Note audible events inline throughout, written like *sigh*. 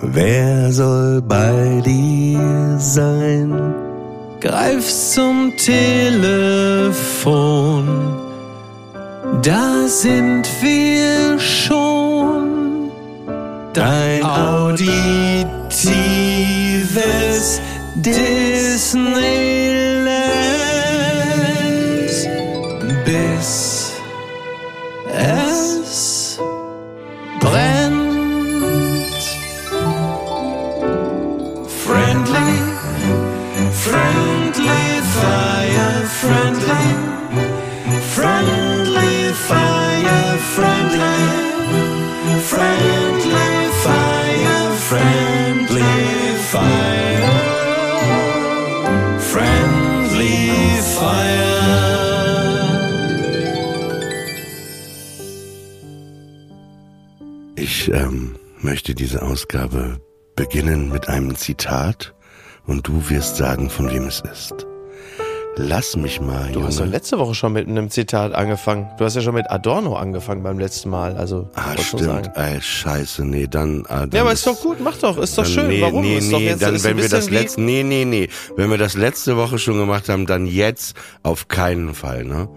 Wer soll bei dir sein? Greif zum Telefon. Da sind wir schon. Dein auditives Disneyland. Ich ähm, möchte diese Ausgabe beginnen mit einem Zitat und du wirst sagen, von wem es ist. Lass mich mal, Du hast doch Junge. letzte Woche schon mit einem Zitat angefangen. Du hast ja schon mit Adorno angefangen beim letzten Mal. Also, Ah, stimmt. Ey, scheiße, nee, dann. Ah, dann Ja, aber ist doch gut, mach doch, ist doch schön. Nee, Warum? Nee, ist doch nee, jetzt dann, ist wenn wir das letzte, nee, nee, nee, wenn wir das letzte Woche schon gemacht haben, dann jetzt auf keinen Fall, ne?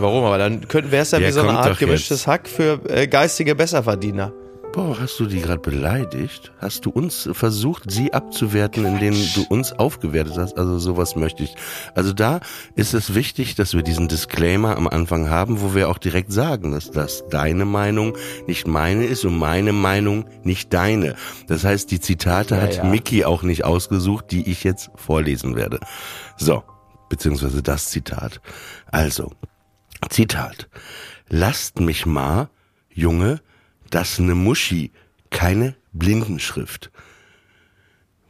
Warum? Aber dann wäre es ja Der wie so eine Art gemischtes Hack für äh, geistige Besserverdiener. Boah, hast du die gerade beleidigt? Hast du uns versucht, sie abzuwerten, indem du uns aufgewertet hast? Also sowas möchte ich. Also da ist es wichtig, dass wir diesen Disclaimer am Anfang haben, wo wir auch direkt sagen, dass das deine Meinung nicht meine ist und meine Meinung nicht deine. Das heißt, die Zitate Ja, hat ja. Mickey auch nicht ausgesucht, die ich jetzt vorlesen werde. So, beziehungsweise das Zitat. Also, Zitat. Lasst mich mal, Junge, das ne Muschi, keine Blindenschrift.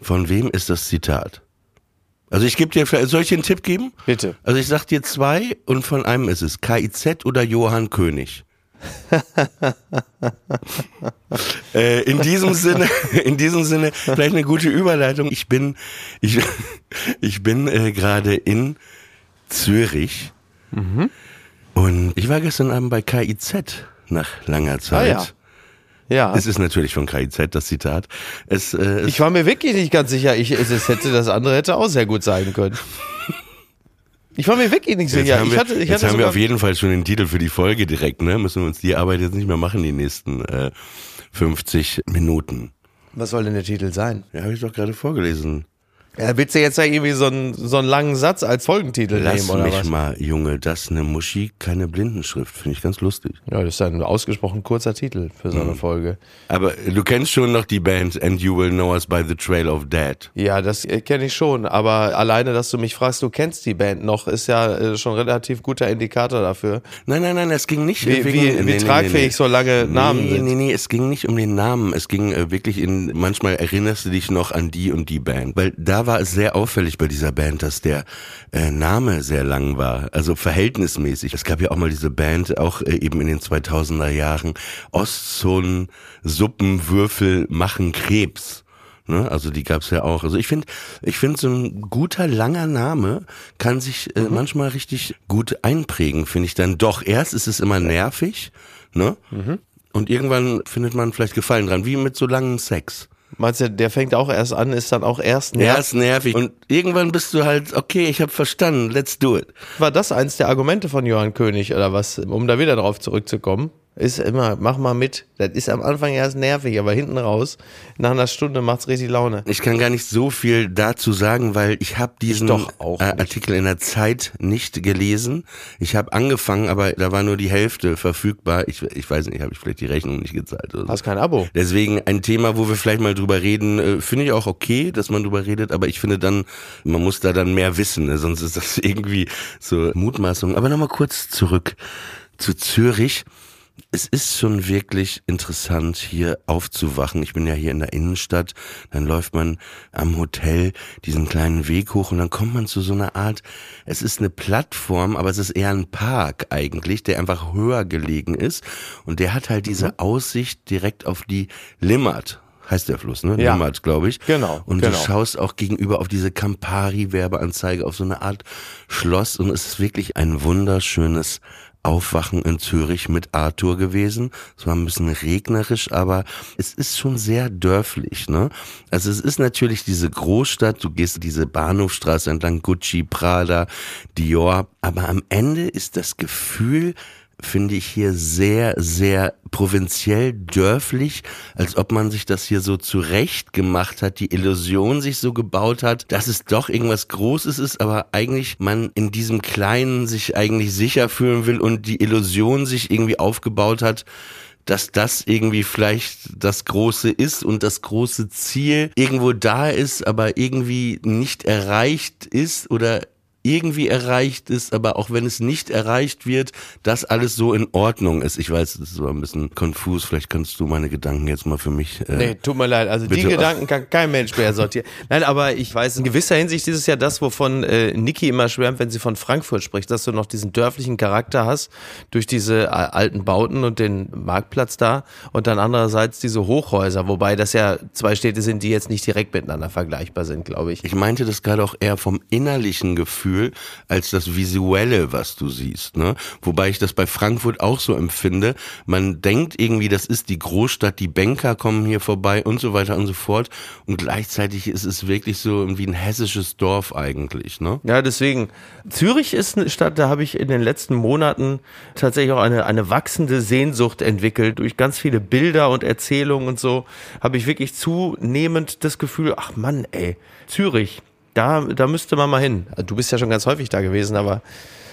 Von wem ist das Zitat? Also ich gebe dir, vielleicht- soll ich dir einen Tipp geben? Bitte. Also ich sag dir zwei und von einem ist es KIZ oder Johann König. *laughs* äh, in diesem Sinne, in diesem Sinne vielleicht eine gute Überleitung. Ich bin, ich, *laughs* ich bin äh, gerade in Zürich und ich war gestern Abend bei KIZ nach langer Zeit. Ah, Ja. Es ist natürlich von KIZ das Zitat. Es, äh, es Ich war mir wirklich nicht ganz sicher. Ich, es, es hätte das andere hätte auch sehr gut sein können. Ich war mir wirklich nicht Jetzt sicher. haben Ich wir, hatte, jetzt haben wir auf jeden Fall schon den Titel für die Folge direkt, ne? Müssen wir uns die Arbeit jetzt nicht mehr machen, die nächsten äh, 50 Minuten. was soll denn der Titel sein? Ja, habe ich doch gerade vorgelesen. Ja, willst du jetzt ja irgendwie so einen, so einen langen Satz als Folgentitel Lass nehmen oder mich was? mal, Junge, das ne Muschi, keine Blindenschrift. Finde ich ganz lustig. Ja, das ist ein ausgesprochen kurzer Titel für Mhm. so eine Folge. Aber du kennst schon noch die Band And You Will Know Us by the Trail of Dead. Ja, das kenne ich schon, aber alleine, dass du mich fragst, du kennst die Band noch, ist ja äh, schon relativ guter Indikator dafür, Nein, nein, nein, es ging nicht wie, wie, wie tragfähig so lange Namen nee, sind. Nee, nee, es ging nicht um den Namen. Es ging äh, wirklich in, manchmal erinnerst du dich noch an die und die Band. Weil da war es sehr auffällig bei dieser Band, dass der äh, Name sehr lang war. Also verhältnismäßig. Es gab ja auch mal diese Band, auch äh, eben in den 2000er Jahren. Ostzone, Suppenwürfel machen Krebs. Ne? Also die gab's ja auch. Also ich finde, ich finde so ein guter langer Name kann sich äh, manchmal richtig gut einprägen, finde ich dann doch. Erst ist es immer nervig, ne? Und irgendwann findet man vielleicht Gefallen dran, wie mit so langem Sex. Meinst du, der fängt auch erst an, ist dann auch erst nervig? ist nervig. Und irgendwann bist du halt, okay, ich habe verstanden, let's do it. War das eins der Argumente von Johann König oder was, um da wieder drauf zurückzukommen? Ist immer, mach mal mit. Das ist am Anfang erst nervig, aber hinten raus, nach einer Stunde macht's richtig Laune. Ich kann gar nicht so viel dazu sagen, weil ich habe diesen auch äh. Artikel in der Zeit nicht gelesen. Ich habe angefangen, aber da war nur die Hälfte verfügbar. Ich, ich weiß nicht, habe ich vielleicht die Rechnung nicht gezahlt oder so. Hast kein Abo. Deswegen ein Thema, wo wir vielleicht mal drüber reden, äh, finde ich auch okay, dass man drüber redet, aber ich finde dann, man muss da dann mehr wissen, ne? sonst ist das *laughs* irgendwie so Mutmaßung. Aber nochmal kurz zurück zu Zürich. Es ist schon wirklich interessant, hier aufzuwachen. Ich bin ja hier in der Innenstadt, dann läuft man am Hotel diesen kleinen Weg hoch und dann kommt man zu so einer Art, es ist eine Plattform, aber es ist eher ein Park eigentlich, der einfach höher gelegen ist und der hat halt diese mhm. Aussicht direkt auf die Limmat heißt der Fluss, ne? Ja. Limmat, glaube ich. Genau. Und genau. du schaust auch gegenüber auf diese Campari-Werbeanzeige, auf so eine Art Schloss und es ist wirklich ein wunderschönes Aufwachen in Zürich mit Arthur gewesen. Es war ein bisschen regnerisch, aber es ist schon sehr dörflich, ne? Also es ist natürlich diese Großstadt, du gehst diese Bahnhofstraße entlang, Gucci, Prada, Dior, aber am Ende ist das Gefühl, finde ich hier sehr, sehr provinziell, dörflich, als ob man sich das hier so zurecht gemacht hat, die Illusion sich so gebaut hat, dass es doch irgendwas Großes ist, aber eigentlich man in diesem Kleinen sich eigentlich sicher fühlen will und die Illusion sich irgendwie aufgebaut hat, dass das irgendwie vielleicht das Große ist und das große Ziel irgendwo da ist, aber irgendwie nicht erreicht ist oder irgendwie erreicht ist, aber auch wenn es nicht erreicht wird, dass alles so in Ordnung ist. Ich weiß, das ist so ein bisschen konfus. Vielleicht kannst du meine Gedanken jetzt mal für mich. Äh, nee, tut mir leid. Also die Gedanken kann kein Mensch mehr sortieren. Nein, aber ich weiß, in gewisser Hinsicht ist es ja das, wovon äh, Niki immer schwärmt, wenn sie von Frankfurt spricht, dass du noch diesen dörflichen Charakter hast durch diese äh, alten Bauten und den Marktplatz da und dann andererseits diese Hochhäuser, wobei das ja zwei Städte sind, die jetzt nicht direkt miteinander vergleichbar sind, glaube ich. Ich meinte das gerade auch eher vom innerlichen Gefühl Gefühl als das Visuelle, was du siehst. Ne? Wobei ich das bei Frankfurt auch so empfinde. Man denkt irgendwie, das ist die Großstadt, die Banker kommen hier vorbei und so weiter und so fort. Und gleichzeitig ist es wirklich so wie ein hessisches Dorf eigentlich. Ne? Ja, deswegen. Zürich ist eine Stadt, da habe ich in den letzten Monaten tatsächlich auch eine, eine wachsende Sehnsucht entwickelt. Durch ganz viele Bilder und Erzählungen und so habe ich wirklich zunehmend das Gefühl, ach Mann, ey, Zürich, da, da müsste man mal hin. Du bist ja schon ganz häufig da gewesen, aber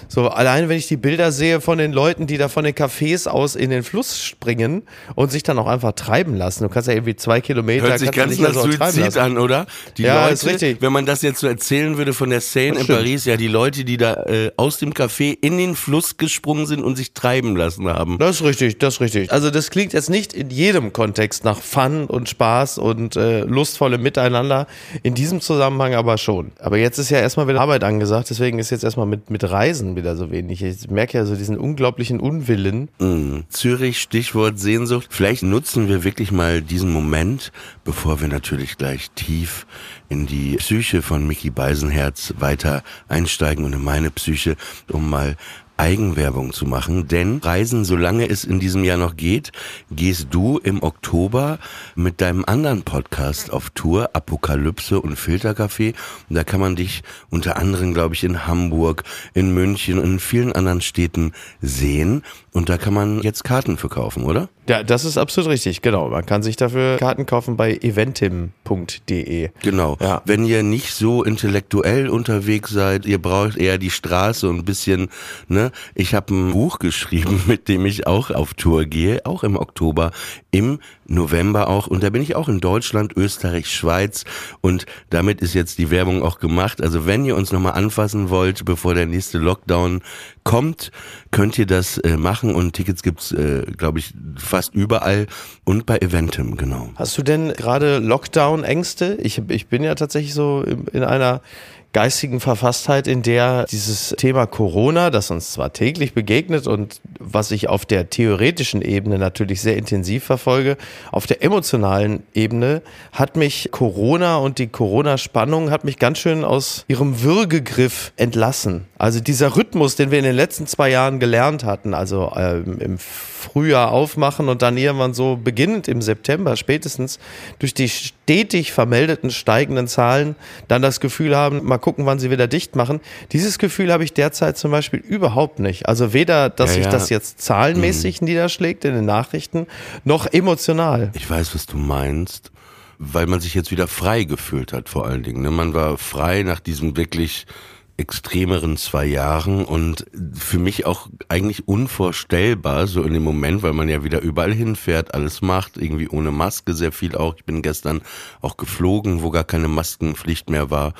so, allein wenn ich die Bilder sehe von den Leuten, die da von den Cafés aus in den Fluss springen und sich dann auch einfach treiben lassen. Du kannst ja irgendwie zwei Kilometer. Hört sich ganz nach Suizid an, oder? Die ja, Leute, ist richtig. wenn man das jetzt so erzählen würde von der Seine in Paris, ja, die Leute, die da äh, aus dem Café in den Fluss gesprungen sind und sich treiben lassen haben. Das ist richtig, das ist richtig. Also das klingt jetzt nicht in jedem Kontext nach Fun und Spaß und äh, lustvollem Miteinander. In diesem Zusammenhang aber schon. Aber jetzt ist ja erstmal wieder Arbeit angesagt, deswegen ist jetzt erstmal mit, mit Reisen wieder so wenig. Ich merke ja so diesen unglaublichen Unwillen. Mm. Zürich, Stichwort Sehnsucht. Vielleicht nutzen wir wirklich mal diesen Moment, bevor wir natürlich gleich tief in die Psyche von Mickey Beisenherz weiter einsteigen und in meine Psyche, um mal Eigenwerbung zu machen, denn Reisen, solange es in diesem Jahr noch geht, gehst du im Oktober mit deinem anderen Podcast auf Tour, Apokalypse und Filtercafé. Und da kann man dich unter anderem, glaube ich, in Hamburg, in München und in vielen anderen Städten sehen. Und da kann man jetzt Karten verkaufen, oder? Ja, das ist absolut richtig, genau. Man kann sich dafür Karten kaufen bei eventim.de. Genau. Ja. Wenn ihr nicht so intellektuell unterwegs seid, ihr braucht eher die Straße und ein bisschen, ne? Ich habe ein Buch geschrieben, *laughs* mit dem ich auch auf Tour gehe, auch im Oktober, im November auch. Und da bin ich auch in Deutschland, Österreich, Schweiz. Und damit ist jetzt die Werbung auch gemacht. Also wenn ihr uns nochmal anfassen wollt, bevor der nächste Lockdown kommt, könnt ihr das äh, machen. Und Tickets gibt's, äh, glaube ich, fast überall und bei Eventim, genau. Hast du denn gerade Lockdown-Ängste? Ich, ich bin ja tatsächlich so in einer geistigen Verfasstheit, in der dieses Thema Corona, das uns zwar täglich begegnet und was ich auf der theoretischen Ebene natürlich sehr intensiv verfolge, auf der emotionalen Ebene hat mich Corona und die Corona-Spannung hat mich ganz schön aus ihrem Würgegriff entlassen. Also dieser Rhythmus, den wir in den letzten zwei Jahren gelernt hatten, also ähm, im Frühjahr aufmachen und dann irgendwann so beginnend im September spätestens durch die stetig vermeldeten steigenden Zahlen dann das Gefühl haben, mal gucken, wann sie wieder dicht machen. Dieses Gefühl habe ich derzeit zum Beispiel überhaupt nicht. Also weder, dass sich ja. das jetzt zahlenmäßig mhm. niederschlägt in den Nachrichten, noch emotional. Ich weiß, was du meinst weil man sich jetzt wieder frei gefühlt hat, vor allen Dingen. Ne? Man war frei nach diesem wirklich extremeren zwei Jahren und für mich auch eigentlich unvorstellbar, so in dem Moment, weil man ja wieder überall hinfährt, alles macht, irgendwie ohne Maske sehr viel auch. Ich bin gestern auch geflogen, wo gar keine Maskenpflicht mehr war.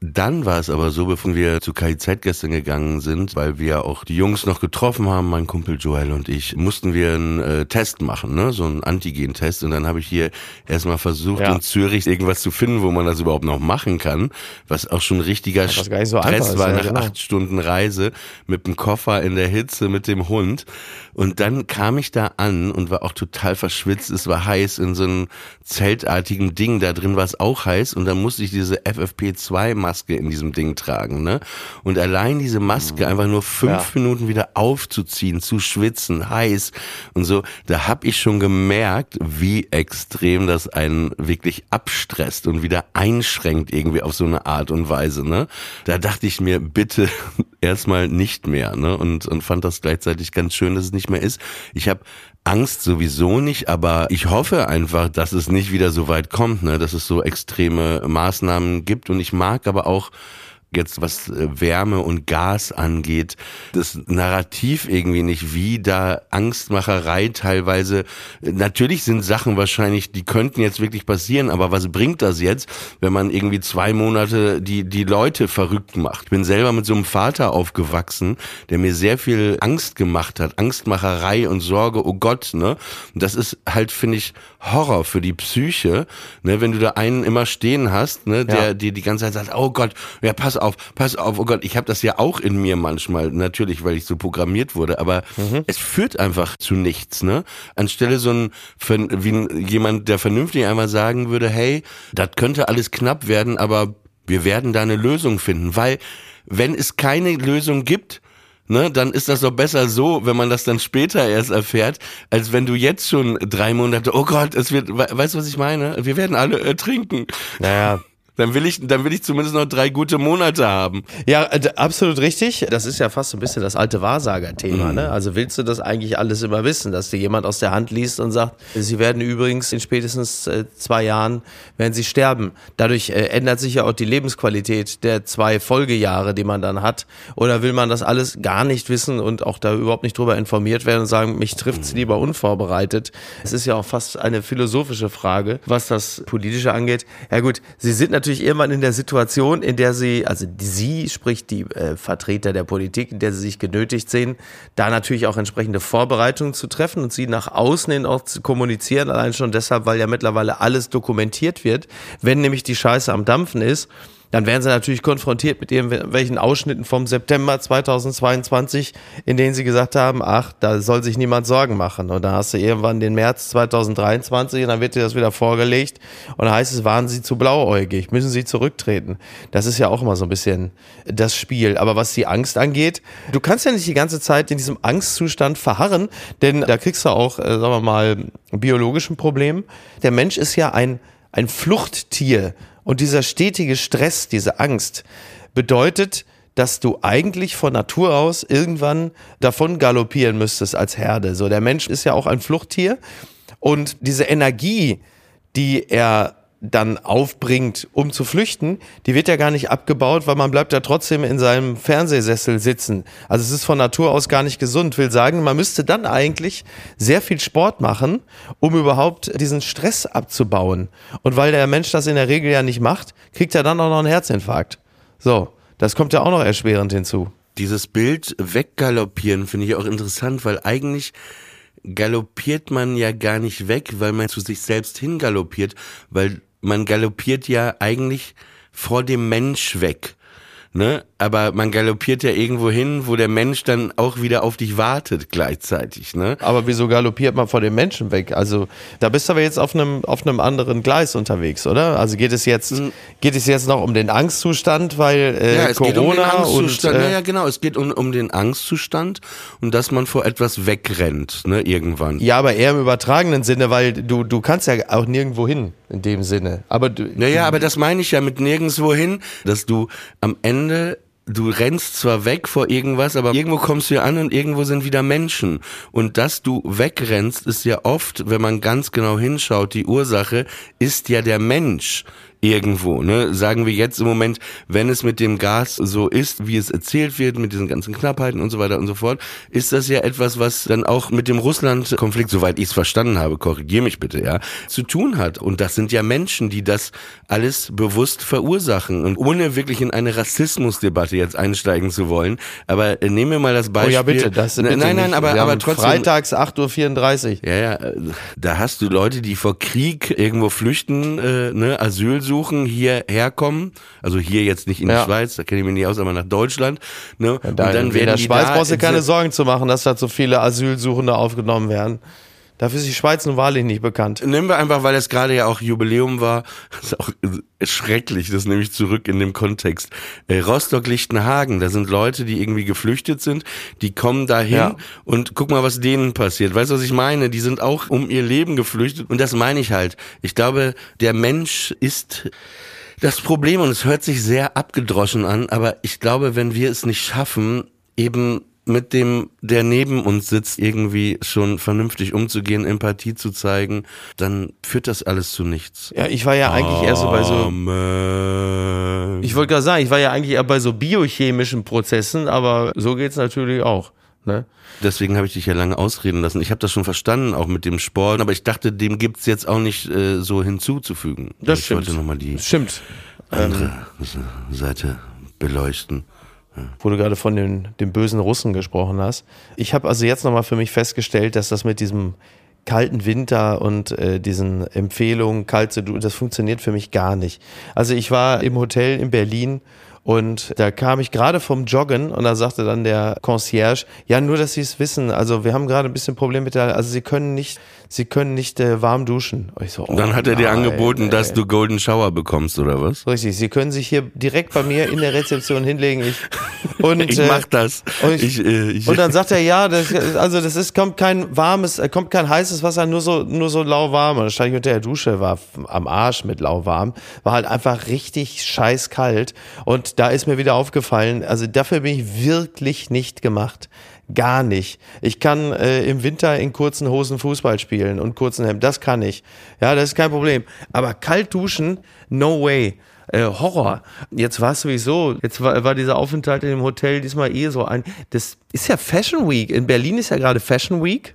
Dann war es aber so, bevor wir zu KIZ gestern gegangen sind, weil wir auch die Jungs noch getroffen haben, mein Kumpel Joel und ich, mussten wir einen äh, Test machen, ne? so einen Antigen-Test. Und dann habe ich hier erstmal versucht, ja. in Zürich irgendwas zu finden, wo man das überhaupt noch machen kann, was auch schon richtiger ja, Stress so war nach genau. acht Stunden Reise mit dem Koffer in der Hitze mit dem Hund. Und dann kam ich da an und war auch total verschwitzt. Es war heiß in so einem zeltartigen Ding. Da drin war es auch heiß und dann musste ich diese FFP2-Maske in diesem Ding tragen. Ne? Und allein diese Maske mhm. einfach nur fünf ja. Minuten wieder aufzuziehen, zu schwitzen, heiß und so, da habe ich schon gemerkt, wie extrem das einen wirklich abstresst und wieder einschränkt irgendwie auf so eine Art und Weise. Ne? Da dachte ich mir, bitte *laughs* erstmal nicht mehr. Ne? Und, und fand das gleichzeitig ganz schön, dass es nicht mehr ist. Ich habe Angst sowieso nicht, aber ich hoffe einfach, dass es nicht wieder so weit kommt, ne? dass es so extreme Maßnahmen gibt. Und ich mag aber auch jetzt was äh, Wärme und Gas angeht, das Narrativ irgendwie nicht, wie da Angstmacherei teilweise, natürlich sind Sachen wahrscheinlich, die könnten jetzt wirklich passieren, aber was bringt das jetzt, wenn man irgendwie zwei Monate die, die Leute verrückt macht? Ich bin selber mit so einem Vater aufgewachsen, der mir sehr viel Angst gemacht hat, Angstmacherei und Sorge, oh Gott, ne? Und das ist halt, finde ich, Horror für die Psyche, ne? Wenn du da einen immer stehen hast, ne, der ja. dir die ganze Zeit sagt, oh Gott, ja, pass auf, auf, pass auf, oh Gott, ich habe das ja auch in mir manchmal, natürlich, weil ich so programmiert wurde, aber mhm. es führt einfach zu nichts, ne? Anstelle so ein, wie jemand, der vernünftig einmal sagen würde, hey, das könnte alles knapp werden, aber wir werden da eine Lösung finden, weil wenn es keine Lösung gibt, ne, dann ist das doch besser so, wenn man das dann später erst erfährt, als wenn du jetzt schon drei Monate, oh Gott, es wird, weißt du, was ich meine? Wir werden alle ertrinken. Naja, dann will ich, dann will ich zumindest noch drei gute Monate haben. Ja, äh, absolut richtig. Das ist ja fast so ein bisschen das alte Wahrsager-Thema. Mhm. Ne? Also willst du das eigentlich alles immer wissen, dass dir jemand aus der Hand liest und sagt, sie werden übrigens in spätestens äh, zwei Jahren werden sie sterben. Dadurch äh, ändert sich ja auch die Lebensqualität der zwei Folgejahre, die man dann hat. Oder will man das alles gar nicht wissen und auch da überhaupt nicht drüber informiert werden und sagen, mich trifft's mhm. lieber unvorbereitet. Es ist ja auch fast eine philosophische Frage, was das Politische angeht. Ja gut, sie sind natürlich natürlich irgendwann in der Situation, in der sie, also sie, sprich die äh, Vertreter der Politik, in der sie sich genötigt sehen, da natürlich auch entsprechende Vorbereitungen zu treffen und sie nach außen hin auch zu kommunizieren, allein schon deshalb, weil ja mittlerweile alles dokumentiert wird. Wenn nämlich die Scheiße am Dampfen ist, dann werden sie natürlich konfrontiert mit irgendwelchen Ausschnitten vom September 2022, in denen sie gesagt haben, ach, da soll sich niemand Sorgen machen. Und dann hast du irgendwann den März 2023 und dann wird dir das wieder vorgelegt und dann heißt es, waren sie zu blauäugig, müssen sie zurücktreten. Das ist ja auch immer so ein bisschen das Spiel. Aber was die Angst angeht, du kannst ja nicht die ganze Zeit in diesem Angstzustand verharren, denn da kriegst du auch, äh, sagen wir mal, biologischen Problem. Der Mensch ist ja ein, ein Fluchttier und dieser stetige Stress, diese Angst bedeutet, dass du eigentlich von Natur aus irgendwann davon galoppieren müsstest als Herde. So, der Mensch ist ja auch ein Fluchttier und diese Energie, die er dann aufbringt, um zu flüchten, die wird ja gar nicht abgebaut, weil man bleibt ja trotzdem in seinem Fernsehsessel sitzen. Also es ist von Natur aus gar nicht gesund. Will sagen, man müsste dann eigentlich sehr viel Sport machen, um überhaupt diesen Stress abzubauen. Und weil der Mensch das in der Regel ja nicht macht, kriegt er dann auch noch einen Herzinfarkt. So, das kommt ja auch noch erschwerend hinzu. Dieses Bild weggaloppieren finde ich auch interessant, weil eigentlich galoppiert man ja gar nicht weg, weil man zu sich selbst hingaloppiert, weil man galoppiert ja eigentlich vor dem Mensch weg. Ne? Aber man galoppiert ja irgendwo hin, wo der Mensch dann auch wieder auf dich wartet gleichzeitig. Ne? Aber wieso galoppiert man vor dem Menschen weg? Also da bist du aber jetzt auf einem auf einem anderen Gleis unterwegs, oder? Also geht es jetzt hm. geht es jetzt noch um den Angstzustand, weil äh, ja, es Corona geht um den Angstzustand. und äh, ja, ja, genau, es geht um, um den Angstzustand und dass man vor etwas wegrennt, ne, irgendwann. Ja, aber eher im übertragenen Sinne, weil du du kannst ja auch nirgendwo hin in dem Sinne. Aber du, naja, aber das meine ich ja mit nirgendwo hin, dass du am Ende du rennst zwar weg vor irgendwas, aber irgendwo kommst du ja an und irgendwo sind wieder Menschen. Und dass du wegrennst, ist ja oft, wenn man ganz genau hinschaut, die Ursache ist ja der Mensch irgendwo. Ne? Sagen wir jetzt im Moment, wenn es mit dem Gas so ist, wie es erzählt wird, mit diesen ganzen Knappheiten und so weiter und so fort, ist das ja etwas, was dann auch mit dem Russland-Konflikt, soweit ich es verstanden habe, korrigier mich bitte, ja, zu tun hat. Und das sind ja Menschen, die das alles bewusst verursachen. Und ohne wirklich in eine Rassismusdebatte jetzt einsteigen zu wollen, aber nehmen wir mal das Beispiel. Oh ja, bitte, das bitte Nein, nein, nicht. aber, Wir aber trotzdem. Freitags 8.34 Uhr. Ja, ja, da hast du Leute, die vor Krieg irgendwo flüchten, äh, ne, Asyl suchen, hierher kommen. Also hier jetzt nicht in Ja. die Schweiz, da kenne ich mich nicht aus, aber nach Deutschland. Ne? Da, und dann in werden der die Schweiz da, brauchst du keine Sorgen zu machen, dass da so viele Asylsuchende aufgenommen werden. Dafür ist die Schweiz nun wahrlich nicht bekannt. Nehmen wir einfach, weil es gerade ja auch Jubiläum war, das *laughs* ist auch schrecklich, das nehme ich zurück in dem Kontext. Äh, Rostock-Lichtenhagen, da sind Leute, die irgendwie geflüchtet sind, die kommen dahin Ja. und guck mal, was denen passiert. Weißt du, was ich meine? Die sind auch um ihr Leben geflüchtet und das meine ich halt. Ich glaube, der Mensch ist das Problem und es hört sich sehr abgedroschen an, aber ich glaube, wenn wir es nicht schaffen, eben mit dem, der neben uns sitzt, irgendwie schon vernünftig umzugehen, Empathie zu zeigen, dann führt das alles zu nichts. Ja, ich war ja eigentlich eher so bei so, Amen. ich wollte gerade sagen, ich war ja eigentlich eher bei so biochemischen Prozessen, aber so geht's natürlich auch. Ne? Deswegen habe ich dich ja lange ausreden lassen. Ich habe das schon verstanden, auch mit dem Sport, aber ich dachte, dem gibt's jetzt auch nicht äh, so hinzuzufügen. Das ich stimmt. wollte nochmal die Stimmt. andere Seite beleuchten. Wo du gerade von den, den bösen Russen gesprochen hast. Ich habe also jetzt nochmal für mich festgestellt, dass das mit diesem kalten Winter und äh, diesen Empfehlungen, kalt zu das funktioniert für mich gar nicht. Also ich war im Hotel in Berlin und da kam ich gerade vom Joggen und da sagte dann der Concierge, ja, nur, dass Sie es wissen, also wir haben gerade ein bisschen Problem mit der, also Sie können nicht, Sie können nicht äh, warm duschen. So, oh Dann hat er dir nein, angeboten, ey. dass du Golden Shower bekommst, oder was? Richtig, Sie können sich hier direkt bei mir in der Rezeption hinlegen. Ich, *laughs* und, Ich äh, mach das. und ich- Ich, äh, ich, Und dann sagt er, ja, das, also das ist, kommt kein warmes, äh, kommt kein heißes Wasser, nur so, nur so lauwarm. Und dann stand ich unter der Dusche, war am Arsch mit lauwarm, war halt einfach richtig scheiß kalt. Und da ist mir wieder aufgefallen, also dafür bin ich wirklich nicht gemacht. Gar nicht. Ich kann äh, im Winter in kurzen Hosen Fußball spielen und kurzen Hemd. Das kann ich. Ja, das ist kein Problem. Aber kalt duschen, no way. Äh, Horror. Jetzt war es sowieso, jetzt war, war dieser Aufenthalt in dem Hotel diesmal eh so ein. Das ist ja Fashion Week. In Berlin ist ja gerade Fashion Week.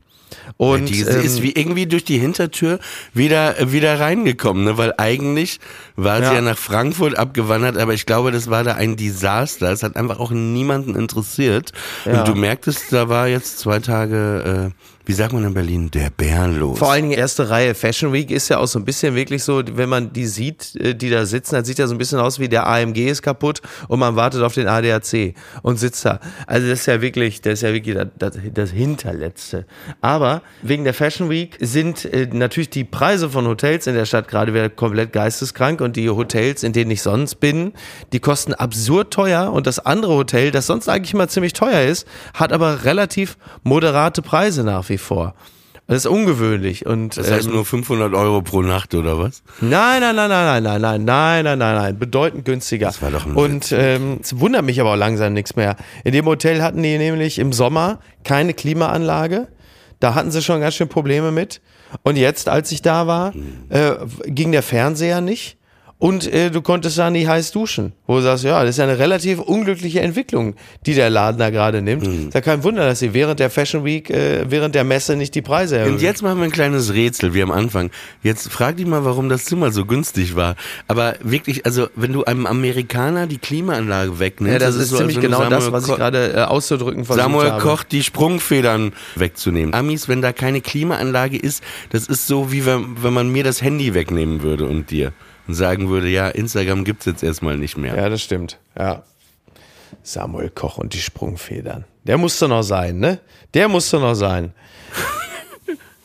Und die ähm, ist wie irgendwie durch die Hintertür wieder wieder reingekommen, ne? weil eigentlich war sie Ja. ja nach Frankfurt abgewandert, aber ich glaube, das war da ein Desaster. Es hat einfach auch niemanden interessiert. Ja. Und du merktest, da war jetzt zwei Tage, äh, wie sagt man in Berlin, der Bären los. Vor allen Dingen erste Reihe. Fashion Week ist ja auch so ein bisschen wirklich so, wenn man die sieht, äh, die da sitzen, dann sieht ja so ein bisschen aus wie der AMG ist kaputt und man wartet auf den ADAC und sitzt da. Also das ist ja wirklich, das ist ja wirklich das, das, das Hinterletzte. Aber wegen der Fashion Week sind äh, natürlich die Preise von Hotels in der Stadt gerade wieder komplett geisteskrank und die Hotels, in denen ich sonst bin, die kosten absurd teuer und das andere Hotel, das sonst eigentlich immer ziemlich teuer ist, hat aber relativ moderate Preise nach wie vor. Das ist ungewöhnlich und das heißt ähm, nur 500 Euro pro Nacht oder was? Nein, nein, nein, nein, nein, nein, nein, nein, nein, nein, nein, bedeutend günstiger. Das war doch ein Und ähm, es wundert mich aber auch langsam nichts mehr. In dem Hotel hatten die nämlich im Sommer keine Klimaanlage. Da hatten sie schon ganz schön Probleme mit. Und jetzt, als ich da war, äh, ging der Fernseher nicht. Und äh, du konntest da nie heiß duschen. Wo du sagst, ja, das ist ja eine relativ unglückliche Entwicklung, die der Laden da gerade nimmt. Ist ja kein Wunder, dass sie während der Fashion Week, äh, während der Messe nicht die Preise erhöhen. Und jetzt machen wir ein kleines Rätsel, wie am Anfang. Jetzt frag dich mal, warum das Zimmer so günstig war. Aber wirklich, also wenn du einem Amerikaner die Klimaanlage wegnimmst, ja, das, ist so, ziemlich als wenn du genau das, was ich gerade äh, auszudrücken versucht Samuel habe. Koch die Sprungfedern wegzunehmen. Amis, wenn da keine Klimaanlage ist, das ist so wie wenn, wenn man mir das Handy wegnehmen würde und dir und sagen würde, ja, Instagram gibt's jetzt erstmal nicht mehr. Ja, das stimmt. Ja. Samuel Koch und die Sprungfedern. Der musste noch sein, ne? Der musste noch sein.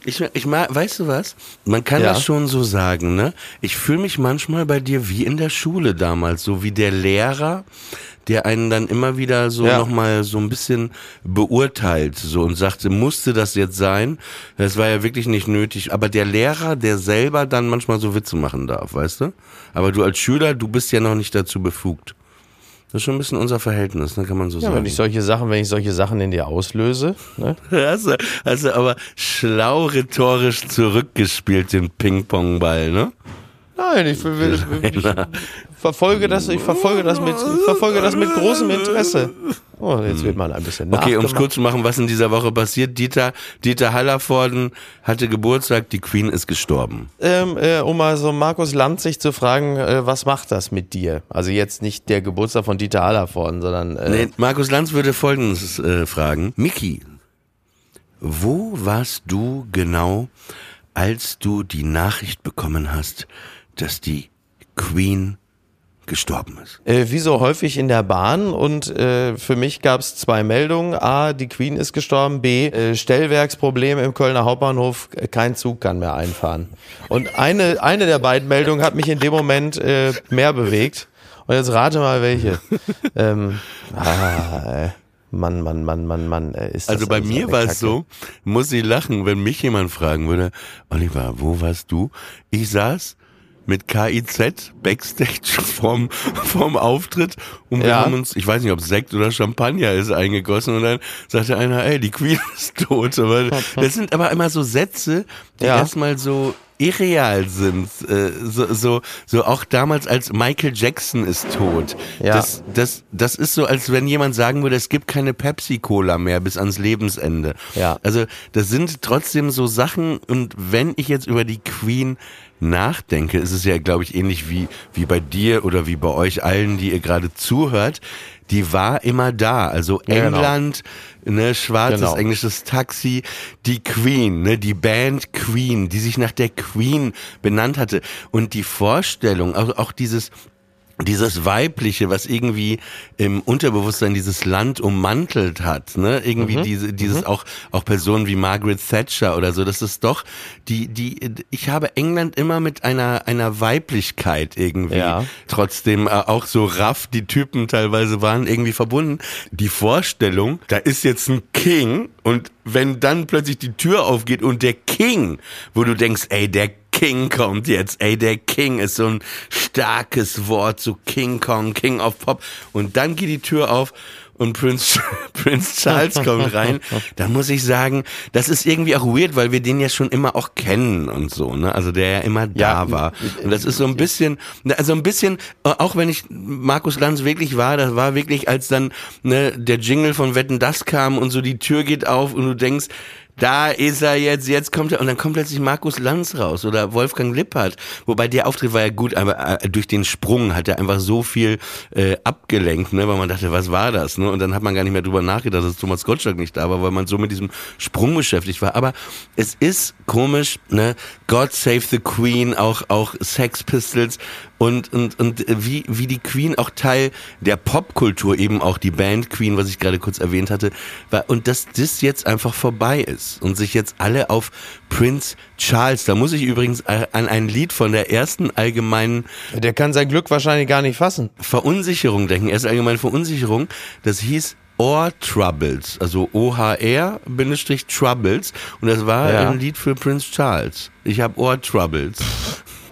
Ich, ich mag, weißt du was? Man kann Ja. das schon so sagen, ne? Ich fühle mich manchmal bei dir wie in der Schule damals, so wie der Lehrer, der einen dann immer wieder so Ja. nochmal so ein bisschen beurteilt, so und sagte, musste das jetzt sein? Das war ja wirklich nicht nötig. Aber der Lehrer, der selber dann manchmal so Witze machen darf, weißt du? Aber du als Schüler, du bist ja noch nicht dazu befugt. Das ist schon ein bisschen unser Verhältnis, ne, kann man so Ja, sagen. wenn ich solche Sachen, wenn ich solche Sachen in dir auslöse, ne? *laughs* Hast du, hast du aber schlau rhetorisch zurückgespielt, den Ping-Pong-Ball, ne? Nein, ich, ich, ich, verfolge das, ich verfolge das mit, verfolge das mit großem Interesse. Oh, jetzt wird man ein bisschen Okay, um es kurz zu machen, was in dieser Woche passiert. Dieter, Dieter Hallervorden hatte Geburtstag, die Queen ist gestorben. Ähm, äh, um mal so Markus Lanzig zu fragen, äh, was macht das mit dir? Also jetzt nicht der Geburtstag von Dieter Hallervorden, sondern... Äh, nee, Markus Lanz würde folgendes äh, fragen. Miki, wo warst du genau, als du die Nachricht bekommen hast, dass die Queen gestorben ist. Äh, wie so häufig in der Bahn und äh, für mich gab es zwei Meldungen. A, die Queen ist gestorben. B, äh, Stellwerksproblem im Kölner Hauptbahnhof, kein Zug kann mehr einfahren. Und eine, eine der beiden Meldungen hat mich in dem Moment äh, mehr bewegt. Und jetzt rate mal welche. *laughs* ähm, ah, äh. Mann, Mann, Mann, Mann, Mann. Ist also bei mir war es so, muss ich lachen, wenn mich jemand fragen würde, Oliver, wo warst du? Ich saß mit KIZ Backstage *laughs* vorm, vorm Auftritt und wir ja. haben uns, ich weiß nicht, ob Sekt oder Champagner ist eingegossen und dann sagte einer, ey, die Queen *laughs* ist tot. Aber das sind aber immer so Sätze, die ja. erstmal so irreal sind. Äh, so, so, so auch damals als Michael Jackson ist tot. Ja. Das, das, das ist so, als wenn jemand sagen würde, es gibt keine Pepsi-Cola mehr bis ans Lebensende. Ja. Also das sind trotzdem so Sachen und wenn ich jetzt über die Queen nachdenke, ist es ja, glaube ich, ähnlich wie, wie bei dir oder wie bei euch allen, die ihr gerade zuhört. Die war immer da. Also genau. England, genau. ne, schwarzes genau. englisches Taxi, die Queen, ne, die Band Queen, die sich nach der Queen benannt hatte. Und die Vorstellung, also auch dieses, dieses Weibliche, was irgendwie im Unterbewusstsein dieses Land ummantelt hat, ne? Irgendwie mhm. diese, dieses mhm. auch, auch Personen wie Margaret Thatcher oder so, das ist doch die, die, ich habe England immer mit einer, einer Weiblichkeit irgendwie ja. trotzdem äh, auch so raff die Typen teilweise waren irgendwie verbunden. Die Vorstellung, da ist jetzt ein King und wenn dann plötzlich die Tür aufgeht und der King, wo du denkst, ey, der King kommt jetzt. Ey, der King ist so ein starkes Wort, so King Kong, King of Pop. Und dann geht die Tür auf und Prince, *laughs* Prince Charles kommt rein, da muss ich sagen, das ist irgendwie auch weird, weil wir den ja schon immer auch kennen und so, ne? Also der ja immer da ja, war. Und das ist so ein bisschen, also ein bisschen, auch wenn ich Markus Lanz wirklich war, das war wirklich, als dann ne, der Jingle von Wetten das kam und so die Tür geht auf und du denkst, da ist er jetzt, jetzt kommt er und dann kommt plötzlich Markus Lanz raus oder Wolfgang Lippert. Wobei der Auftritt war ja gut, aber äh, durch den Sprung hat er einfach so viel äh, abgelenkt, ne, weil man dachte, was war das? Ne? Und dann hat man gar nicht mehr drüber nachgedacht, dass Thomas Gottschalk nicht da war, weil man so mit diesem Sprung beschäftigt war. Aber es ist komisch, ne? God Save the Queen, auch auch Sex Pistols und und und wie wie die Queen auch Teil der Popkultur eben auch die Band Queen, was ich gerade kurz erwähnt hatte, war und dass das jetzt einfach vorbei ist und sich jetzt alle auf Prince Charles, da muss ich übrigens an ein Lied von der ersten allgemeinen Der kann sein Glück wahrscheinlich gar nicht fassen. Verunsicherung denken, erste allgemeine Verunsicherung, das hieß Or Troubles, also OHR-Troubles und das war ja. ein Lied für Prince Charles. Ich habe Ohr Troubles.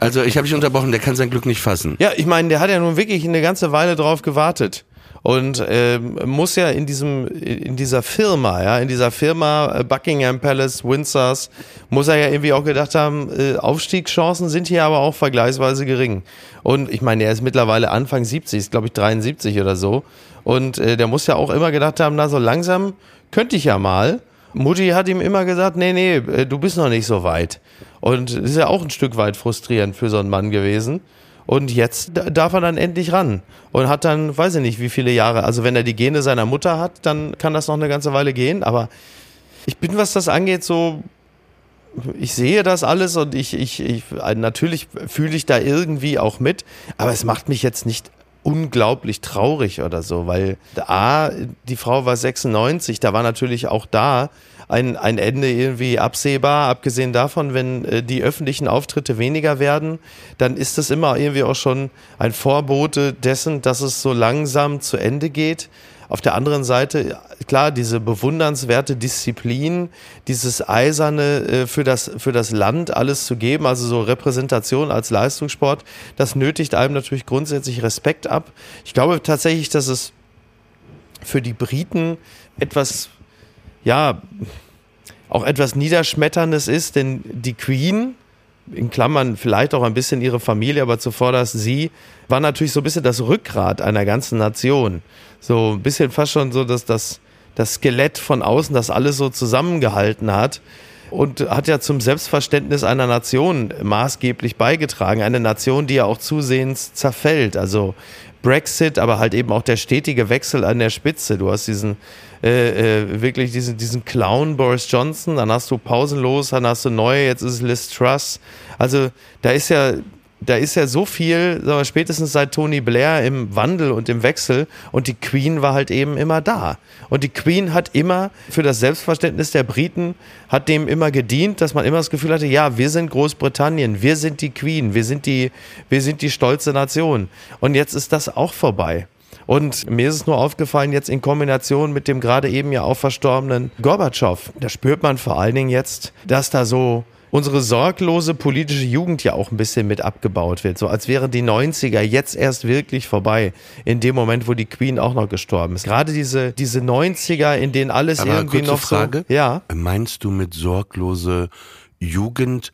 Also ich habe dich unterbrochen, der kann sein Glück nicht fassen. Ja, ich meine, der hat ja nun wirklich eine ganze Weile drauf gewartet und äh, muss ja in diesem in dieser Firma, ja, in dieser Firma äh, Buckingham Palace, Windsors, muss er ja irgendwie auch gedacht haben, äh, Aufstiegschancen sind hier aber auch vergleichsweise gering. Und ich meine, er ist mittlerweile Anfang 70, ist glaube ich 73 oder so. Und äh, der muss ja auch immer gedacht haben, na so langsam könnte ich ja mal. Mutti hat ihm immer gesagt, nee, nee, äh, du bist noch nicht so weit. Und das ist ja auch ein Stück weit frustrierend für so einen Mann gewesen. Und jetzt darf er dann endlich ran und hat dann, weiß ich nicht, wie viele Jahre. Also wenn er die Gene seiner Mutter hat, dann kann das noch eine ganze Weile gehen. Aber ich bin, was das angeht, so, ich sehe das alles und ich, ich, ich natürlich fühle ich da irgendwie auch mit. Aber es macht mich jetzt nicht unglaublich traurig oder so, weil A, die Frau war 96, da war natürlich auch da ein, ein Ende irgendwie absehbar. Abgesehen davon, wenn äh, die öffentlichen Auftritte weniger werden, dann ist das immer irgendwie auch schon ein Vorbote dessen, dass es so langsam zu Ende geht. Auf der anderen Seite, klar, diese bewundernswerte Disziplin, dieses Eiserne äh, für, das, für das Land alles zu geben, also so Repräsentation als Leistungssport, das nötigt einem natürlich grundsätzlich Respekt ab. Ich glaube tatsächlich, dass es für die Briten etwas ja, auch etwas Niederschmetterndes ist, denn die Queen in Klammern vielleicht auch ein bisschen ihre Familie, aber zuvorderst sie, war natürlich so ein bisschen das Rückgrat einer ganzen Nation. So ein bisschen fast schon so, dass das, das Skelett von außen, das alles so zusammengehalten hat und hat ja zum Selbstverständnis einer Nation maßgeblich beigetragen. Eine Nation, die ja auch zusehends zerfällt. Also Brexit, aber halt eben auch der stetige Wechsel an der Spitze. Du hast diesen äh, äh, wirklich diesen, diesen Clown Boris Johnson, dann hast du pausenlos, dann hast du neue, jetzt ist es Liz Truss. Also da ist ja da ist ja so viel, sagen spätestens seit Tony Blair im Wandel und im Wechsel und die Queen war halt eben immer da. Und die Queen hat immer für das Selbstverständnis der Briten, hat dem immer gedient, dass man immer das Gefühl hatte, ja, wir sind Großbritannien, wir sind die Queen, wir sind die, wir sind die stolze Nation. Und jetzt ist das auch vorbei. Und mir ist es nur aufgefallen, jetzt in Kombination mit dem gerade eben ja auch verstorbenen Gorbatschow, da spürt man vor allen Dingen jetzt, dass da so unsere sorglose politische Jugend ja auch ein bisschen mit abgebaut wird. So als wären die 90er jetzt erst wirklich vorbei, in dem Moment, wo die Queen auch noch gestorben ist. Gerade diese, diese 90er, in denen alles Aber irgendwie noch Frage, so. Ja. Meinst du mit sorglose Jugend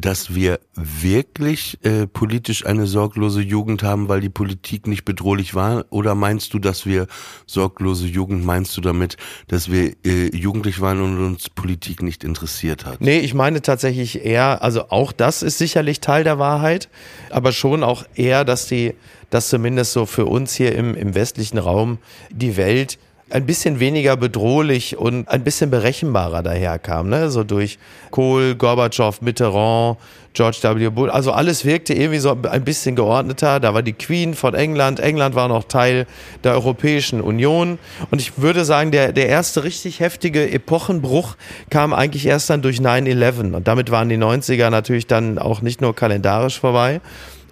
dass wir wirklich äh, politisch eine sorglose Jugend haben, weil die Politik nicht bedrohlich war? Oder meinst du, dass wir sorglose Jugend, meinst du damit, dass wir äh, jugendlich waren und uns Politik nicht interessiert hat? Nee, ich meine tatsächlich eher, also auch das ist sicherlich Teil der Wahrheit, aber schon auch eher, dass die, dass zumindest so für uns hier im, im westlichen Raum die Welt ein bisschen weniger bedrohlich und ein bisschen berechenbarer daherkam. Ne? So durch Kohl, Gorbatschow, Mitterrand, George W. Bush. Also alles wirkte irgendwie so ein bisschen geordneter. Da war die Queen von England. England war noch Teil der Europäischen Union. Und ich würde sagen, der, der erste richtig heftige Epochenbruch kam eigentlich erst dann durch 9-11. Und damit waren die 90er natürlich dann auch nicht nur kalendarisch vorbei.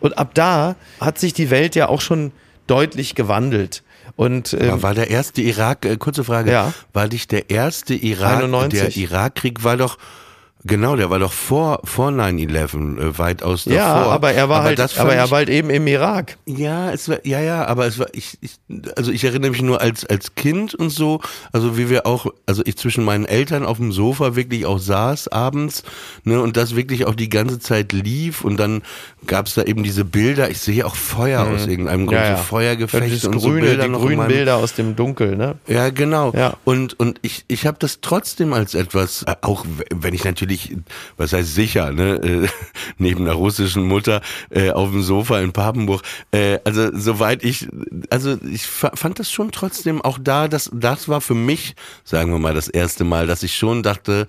Und ab da hat sich die Welt ja auch schon deutlich gewandelt. Und, ähm, war der erste Irak, äh, kurze Frage, ja. war nicht der erste Irak, 91. der Irakkrieg war doch Genau, der war doch vor, vor 9-11, äh, weitaus davor. Ja, aber er war aber halt, aber er war halt eben im Irak. Ja, es war, ja, ja, aber es war, ich, ich, also ich erinnere mich nur als, als Kind und so, also wie wir auch, also ich zwischen meinen Eltern auf dem Sofa wirklich auch saß abends, ne, und das wirklich auch die ganze Zeit lief und dann gab es da eben diese Bilder, ich sehe auch Feuer mhm. aus irgendeinem Grund, ja, ja. so Feuergefechte und grüne, so Bilder. Die grünen meinem, Bilder aus dem Dunkel, ne? Ja, genau. Ja. Und, und ich, ich habe das trotzdem als etwas, äh, auch wenn ich natürlich ich, was heißt sicher, ne, äh, *laughs* neben einer russischen Mutter äh, auf dem Sofa in Papenburg. Äh, also soweit ich, also ich fand das schon trotzdem auch da, das, das war für mich, sagen wir mal, das erste Mal, dass ich schon dachte,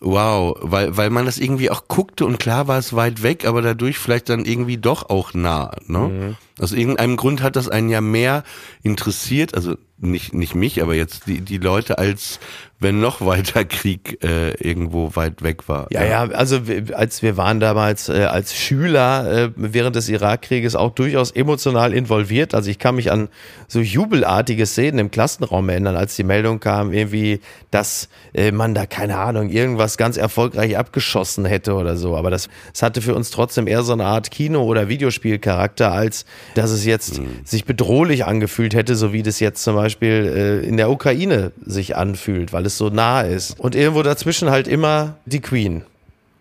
Wow, weil, weil man das irgendwie auch guckte und klar war es weit weg, aber dadurch vielleicht dann irgendwie doch auch nah. Ne? Mhm. Aus irgendeinem Grund hat das einen ja mehr interessiert, also nicht, nicht mich, aber jetzt die, die Leute, als wenn noch weiter Krieg äh, irgendwo weit weg war. Ja, ja, also als wir waren damals äh, als Schüler äh, während des Irakkrieges auch durchaus emotional involviert. Also ich kann mich an so jubelartige Szenen im Klassenraum erinnern, als die Meldung kam, irgendwie, dass äh, man da, keine Ahnung, irgendwas ganz erfolgreich abgeschossen hätte oder so. Aber das, das hatte für uns trotzdem eher so eine Art Kino- oder Videospielcharakter, als dass es jetzt mhm. sich bedrohlich angefühlt hätte, so wie das jetzt zum Beispiel äh, in der Ukraine sich anfühlt, weil es so nah ist. Und irgendwo dazwischen halt immer die Queen.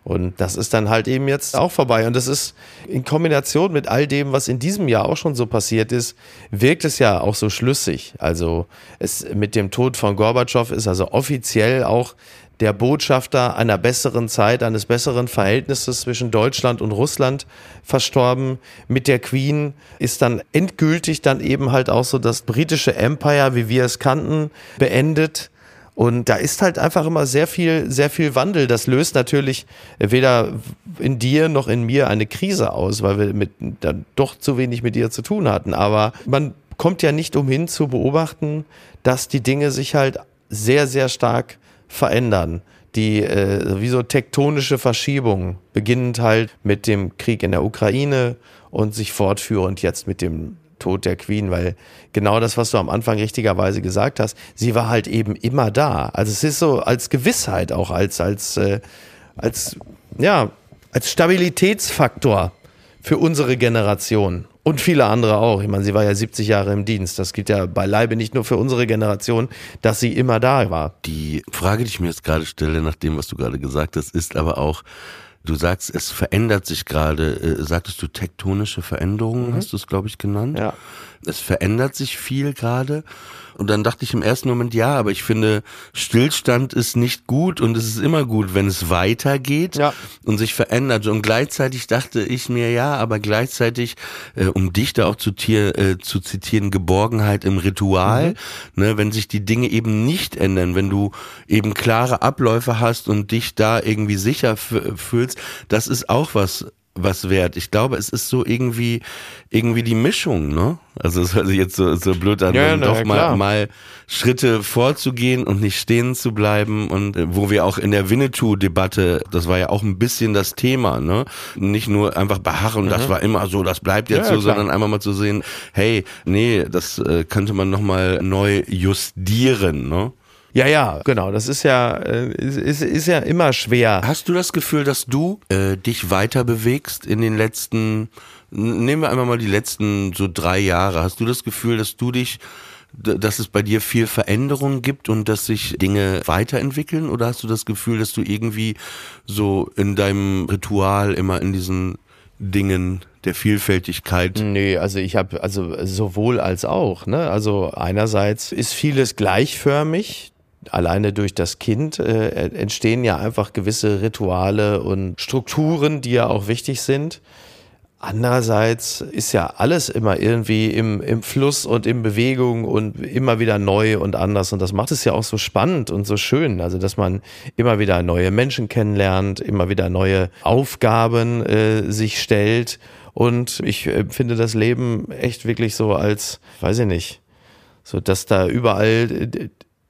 Und das ist dann halt eben jetzt auch vorbei. Und das ist in Kombination mit all dem, was in diesem Jahr auch schon so passiert ist, wirkt es ja auch so schlüssig. Also es mit dem Tod von Gorbatschow ist also offiziell auch der Botschafter einer besseren Zeit, eines besseren Verhältnisses zwischen Deutschland und Russland verstorben. Mit der Queen ist dann endgültig dann eben halt auch so das britische Empire, wie wir es kannten, beendet. Und da ist halt einfach immer sehr viel, sehr viel Wandel. Das löst natürlich weder in dir noch in mir eine Krise aus, weil wir mit, dann doch zu wenig mit dir zu tun hatten. Aber man kommt ja nicht umhin zu beobachten, dass die Dinge sich halt sehr, sehr stark verändern. Die äh, wie so tektonische Verschiebungen, beginnend halt mit dem Krieg in der Ukraine und sich fortführend jetzt mit dem Tod der Queen, weil genau das, was du am Anfang richtigerweise gesagt hast, sie war halt eben immer da. Also es ist so als Gewissheit auch, als, als, äh, als, ja, als Stabilitätsfaktor für unsere Generation. Und viele andere auch. Ich meine, sie war ja 70 Jahre im Dienst. Das gilt ja beileibe nicht nur für unsere Generation, dass sie immer da war. Die Frage, die ich mir jetzt gerade stelle, nach dem, was du gerade gesagt hast, ist aber auch, Du sagst, es verändert sich gerade. Äh, sagtest du tektonische Veränderungen, mhm. hast du es, glaube ich, genannt? Ja. Es verändert sich viel gerade. Und dann dachte ich im ersten Moment, ja, aber ich finde, Stillstand ist nicht gut und es ist immer gut, wenn es weitergeht ja. und sich verändert. Und gleichzeitig dachte ich mir, ja, aber gleichzeitig, äh, um dich da auch zu, tier, äh, zu zitieren, Geborgenheit im Ritual, mhm. ne, wenn sich die Dinge eben nicht ändern, wenn du eben klare Abläufe hast und dich da irgendwie sicher fühlst, das ist auch was was wert. Ich glaube, es ist so irgendwie, irgendwie die Mischung, ne? Also es hört sich jetzt so, so blöd an, ja, doch mal, mal Schritte vorzugehen und nicht stehen zu bleiben und äh, wo wir auch in der Winnetou-Debatte, das war ja auch ein bisschen das Thema, ne? Nicht nur einfach beharren, mhm. das war immer so, das bleibt jetzt ja, so, klar. sondern einmal mal zu sehen, hey, nee, das äh, könnte man nochmal neu justieren, ne? Ja, ja, genau. Das ist ja, äh, ist, ist ja immer schwer. Hast du das Gefühl, dass du äh, dich weiter bewegst in den letzten, nehmen wir einmal mal die letzten so drei Jahre. Hast du das Gefühl, dass du dich dass es bei dir viel Veränderung gibt und dass sich Dinge weiterentwickeln? Oder hast du das Gefühl, dass du irgendwie so in deinem Ritual immer in diesen Dingen der Vielfältigkeit? Nee, also ich habe also sowohl als auch. Ne? Also einerseits ist vieles gleichförmig alleine durch das Kind äh, entstehen ja einfach gewisse Rituale und Strukturen, die ja auch wichtig sind. Andererseits ist ja alles immer irgendwie im, im Fluss und in Bewegung und immer wieder neu und anders. Und das macht es ja auch so spannend und so schön. Also, dass man immer wieder neue Menschen kennenlernt, immer wieder neue Aufgaben äh, sich stellt. Und ich finde das Leben echt wirklich so als, weiß ich nicht, so dass da überall äh,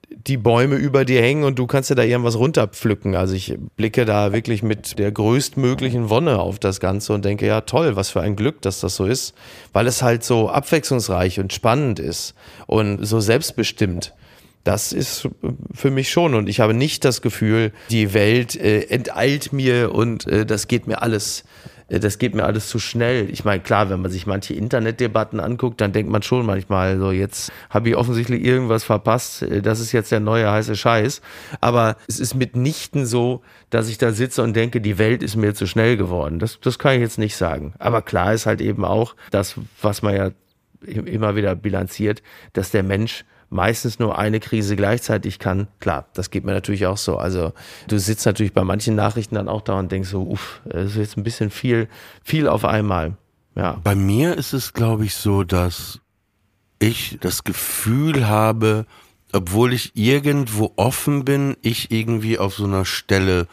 die Bäume über dir hängen und du kannst dir da irgendwas runterpflücken. Also ich blicke da wirklich mit der größtmöglichen Wonne auf das Ganze und denke, ja toll, was für ein Glück, dass das so ist, weil es halt so abwechslungsreich und spannend ist und so selbstbestimmt. Das ist für mich schon und ich habe nicht das Gefühl, die Welt äh, enteilt mir und äh, das geht mir alles äh, das geht mir alles zu schnell. Ich meine, klar, wenn man sich manche Internetdebatten anguckt, dann denkt man schon manchmal, so jetzt habe ich offensichtlich irgendwas verpasst, äh, das ist jetzt der neue heiße Scheiß. Aber es ist mitnichten so, dass ich da sitze und denke, die Welt ist mir zu schnell geworden. Das, das kann ich jetzt nicht sagen. Aber klar ist halt eben auch das, was man ja immer wieder bilanziert, dass der Mensch meistens nur eine Krise gleichzeitig kann. Klar, das geht mir natürlich auch so. Also du sitzt natürlich bei manchen Nachrichten dann auch da und denkst so, uff, das ist jetzt ein bisschen viel, viel auf einmal. Ja. Bei mir ist es, glaube ich, so, dass ich das Gefühl habe, obwohl ich irgendwo offen bin, ich irgendwie auf so einer Stelle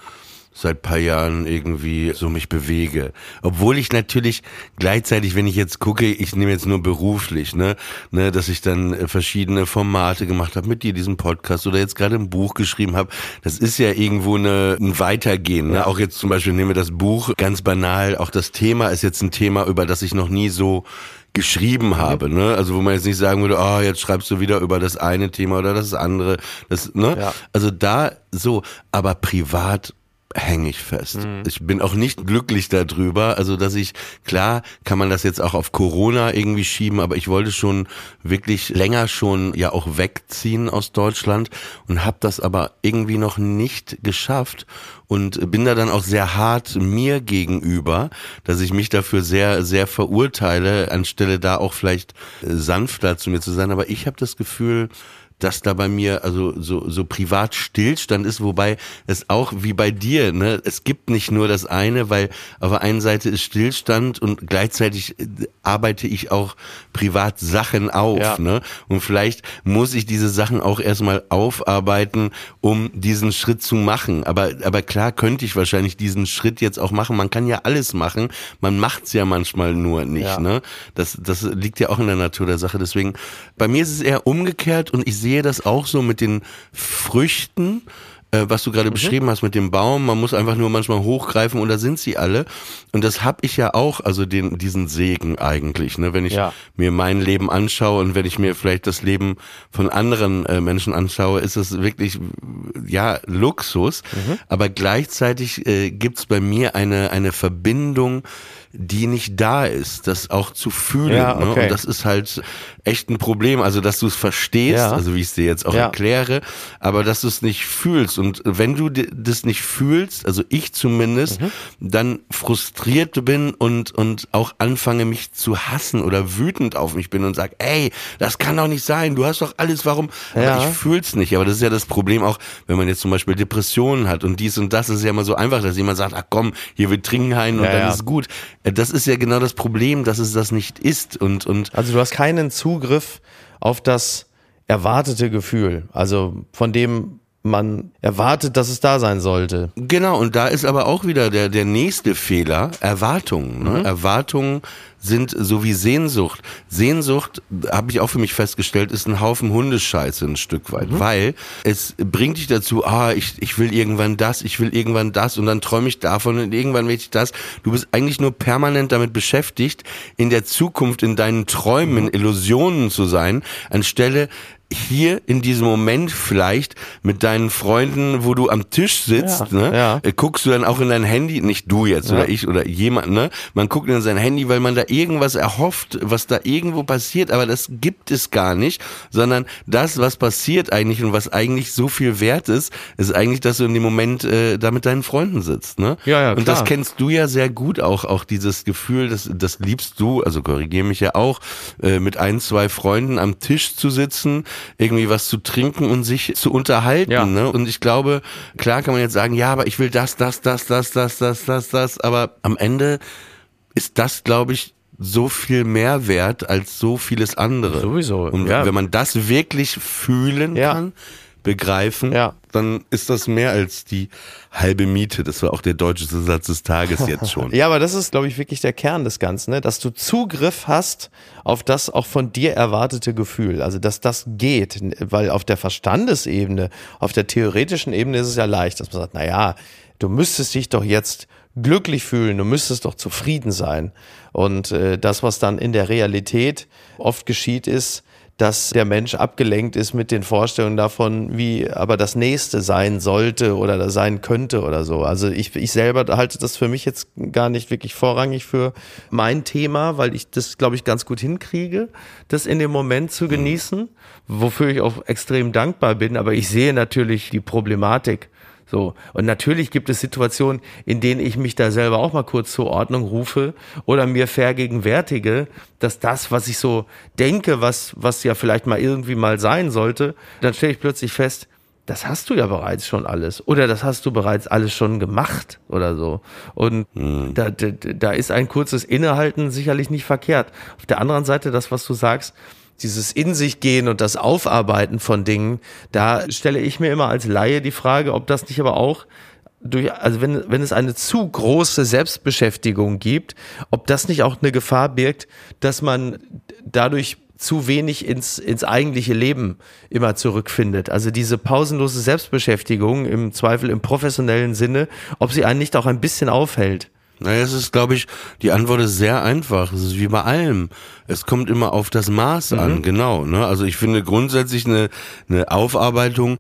seit paar Jahren irgendwie so mich bewege. Obwohl ich natürlich gleichzeitig, wenn ich jetzt gucke, ich nehme jetzt nur beruflich, ne, ne, dass ich dann äh, verschiedene Formate gemacht habe mit dir, diesem Podcast oder jetzt gerade ein Buch geschrieben habe. Das ist ja irgendwo eine, ein Weitergehen. Ne? Auch jetzt zum Beispiel nehmen wir das Buch ganz banal. Auch das Thema ist jetzt ein Thema, über das ich noch nie so geschrieben habe, ne? Also wo man jetzt nicht sagen würde, oh, jetzt schreibst du wieder über das eine Thema oder das andere, das, ne? Ja. Also da so, aber privat hänge ich fest. Mhm. Ich bin auch nicht glücklich darüber. Also, dass ich, klar, kann man das jetzt auch auf Corona irgendwie schieben, aber ich wollte schon wirklich länger schon ja auch wegziehen aus Deutschland und habe das aber irgendwie noch nicht geschafft und bin da dann auch sehr hart mir gegenüber, dass ich mich dafür sehr, sehr verurteile, anstelle da auch vielleicht sanfter zu mir zu sein. Aber ich habe das Gefühl, dass da bei mir also so, so privat Stillstand ist, wobei es auch wie bei dir, ne, es gibt nicht nur das eine, weil auf der einen Seite ist Stillstand und gleichzeitig äh, arbeite ich auch privat Sachen auf, ja. ne? Und vielleicht muss ich diese Sachen auch erstmal aufarbeiten, um diesen Schritt zu machen. Aber, aber klar könnte ich wahrscheinlich diesen Schritt jetzt auch machen. Man kann ja alles machen. Man macht's ja manchmal nur nicht, ja. ne? Das, das liegt ja auch in der Natur der Sache. Deswegen, bei mir ist es eher umgekehrt und ich sehe das auch so mit den Früchten, äh, was du gerade mhm. beschrieben hast mit dem Baum. Man muss einfach nur manchmal hochgreifen und da sind sie alle. Und das habe ich ja auch, also den, diesen Segen eigentlich, ne? wenn ich ja. mir mein Leben anschaue und wenn ich mir vielleicht das Leben von anderen äh, Menschen anschaue, ist es wirklich, ja, Luxus. Mhm. Aber gleichzeitig äh, gibt bei mir eine, eine Verbindung, die nicht da ist, das auch zu fühlen. Ja, okay. ne? Und das ist halt echt ein Problem. Also, dass du es verstehst, ja. also wie ich es dir jetzt auch ja. erkläre, aber dass du es nicht fühlst. Und wenn du das nicht fühlst, also ich zumindest, mhm. dann frustriert bin und, und auch anfange mich zu hassen oder wütend auf mich bin und sag, ey, das kann doch nicht sein, du hast doch alles, warum? Ja. Aber ich fühl's nicht. Aber das ist ja das Problem auch, wenn man jetzt zum Beispiel Depressionen hat und dies und das ist ja immer so einfach, dass jemand sagt, ach komm, hier wir trinken einen und dann ist gut. Das ist ja genau das Problem, dass es das nicht ist und, und. Also du hast keinen Zugriff auf das erwartete Gefühl, also von dem man erwartet, dass es da sein sollte. Genau, und da ist aber auch wieder der, der nächste Fehler, Erwartungen. Ne? Mhm. Erwartungen sind so wie Sehnsucht. Sehnsucht, habe ich auch für mich festgestellt, ist ein Haufen Hundescheiße ein Stück weit, mhm. weil es bringt dich dazu, ah, ich, ich will irgendwann das, ich will irgendwann das und dann träume ich davon und irgendwann will ich das. Du bist eigentlich nur permanent damit beschäftigt, in der Zukunft, in deinen Träumen, mhm. Illusionen zu sein, anstelle hier in diesem Moment vielleicht mit deinen Freunden, wo du am Tisch sitzt, ja, ne, ja. Äh, guckst du dann auch in dein Handy, nicht du jetzt ja. oder ich oder jemand, ne, man guckt in sein Handy, weil man da irgendwas erhofft, was da irgendwo passiert, aber das gibt es gar nicht, sondern das, was passiert eigentlich und was eigentlich so viel wert ist, ist eigentlich, dass du in dem Moment äh, da mit deinen Freunden sitzt, ne? Ja, ja, klar. Und das kennst du ja sehr gut auch, auch dieses Gefühl, das, das liebst du, also korrigiere mich ja auch, äh, mit ein, zwei Freunden am Tisch zu sitzen, irgendwie was zu trinken und sich zu unterhalten. Ja. Ne? Und ich glaube, klar kann man jetzt sagen, ja, aber ich will das, das, das, das, das, das, das, das. Aber am Ende ist das, glaube ich, so viel mehr wert als so vieles andere. Sowieso. Und ja. wenn man das wirklich fühlen ja. kann, begreifen, ja. dann ist das mehr als die halbe Miete. Das war auch der deutsche Satz des Tages jetzt schon. *laughs* ja, aber das ist, glaube ich, wirklich der Kern des Ganzen, ne? dass du Zugriff hast auf das auch von dir erwartete Gefühl. Also, dass das geht, weil auf der Verstandesebene, auf der theoretischen Ebene ist es ja leicht, dass man sagt, na ja, du müsstest dich doch jetzt glücklich fühlen, du müsstest doch zufrieden sein. Und äh, das, was dann in der Realität oft geschieht, ist, dass der Mensch abgelenkt ist mit den Vorstellungen davon, wie aber das nächste sein sollte oder sein könnte oder so. Also ich, ich selber halte das für mich jetzt gar nicht wirklich vorrangig für mein Thema, weil ich das, glaube ich, ganz gut hinkriege, das in dem Moment zu genießen, wofür ich auch extrem dankbar bin. Aber ich sehe natürlich die Problematik so. Und natürlich gibt es Situationen, in denen ich mich da selber auch mal kurz zur Ordnung rufe oder mir vergegenwärtige, dass das, was ich so denke, was, was ja vielleicht mal irgendwie mal sein sollte, dann stelle ich plötzlich fest, das hast du ja bereits schon alles. Oder das hast du bereits alles schon gemacht oder so. Und mhm. da, da, da ist ein kurzes Innehalten sicherlich nicht verkehrt. Auf der anderen Seite, das, was du sagst, dieses In sich gehen und das Aufarbeiten von Dingen, da stelle ich mir immer als Laie die Frage, ob das nicht aber auch durch, also wenn, wenn es eine zu große Selbstbeschäftigung gibt, ob das nicht auch eine Gefahr birgt, dass man dadurch zu wenig ins, ins eigentliche Leben immer zurückfindet. Also diese pausenlose Selbstbeschäftigung im Zweifel im professionellen Sinne, ob sie einen nicht auch ein bisschen aufhält. Naja, es ist, glaube ich, die Antwort ist sehr einfach. Es ist wie bei allem. Es kommt immer auf das Maß mhm. an, genau. Ne? Also ich finde grundsätzlich eine, eine Aufarbeitung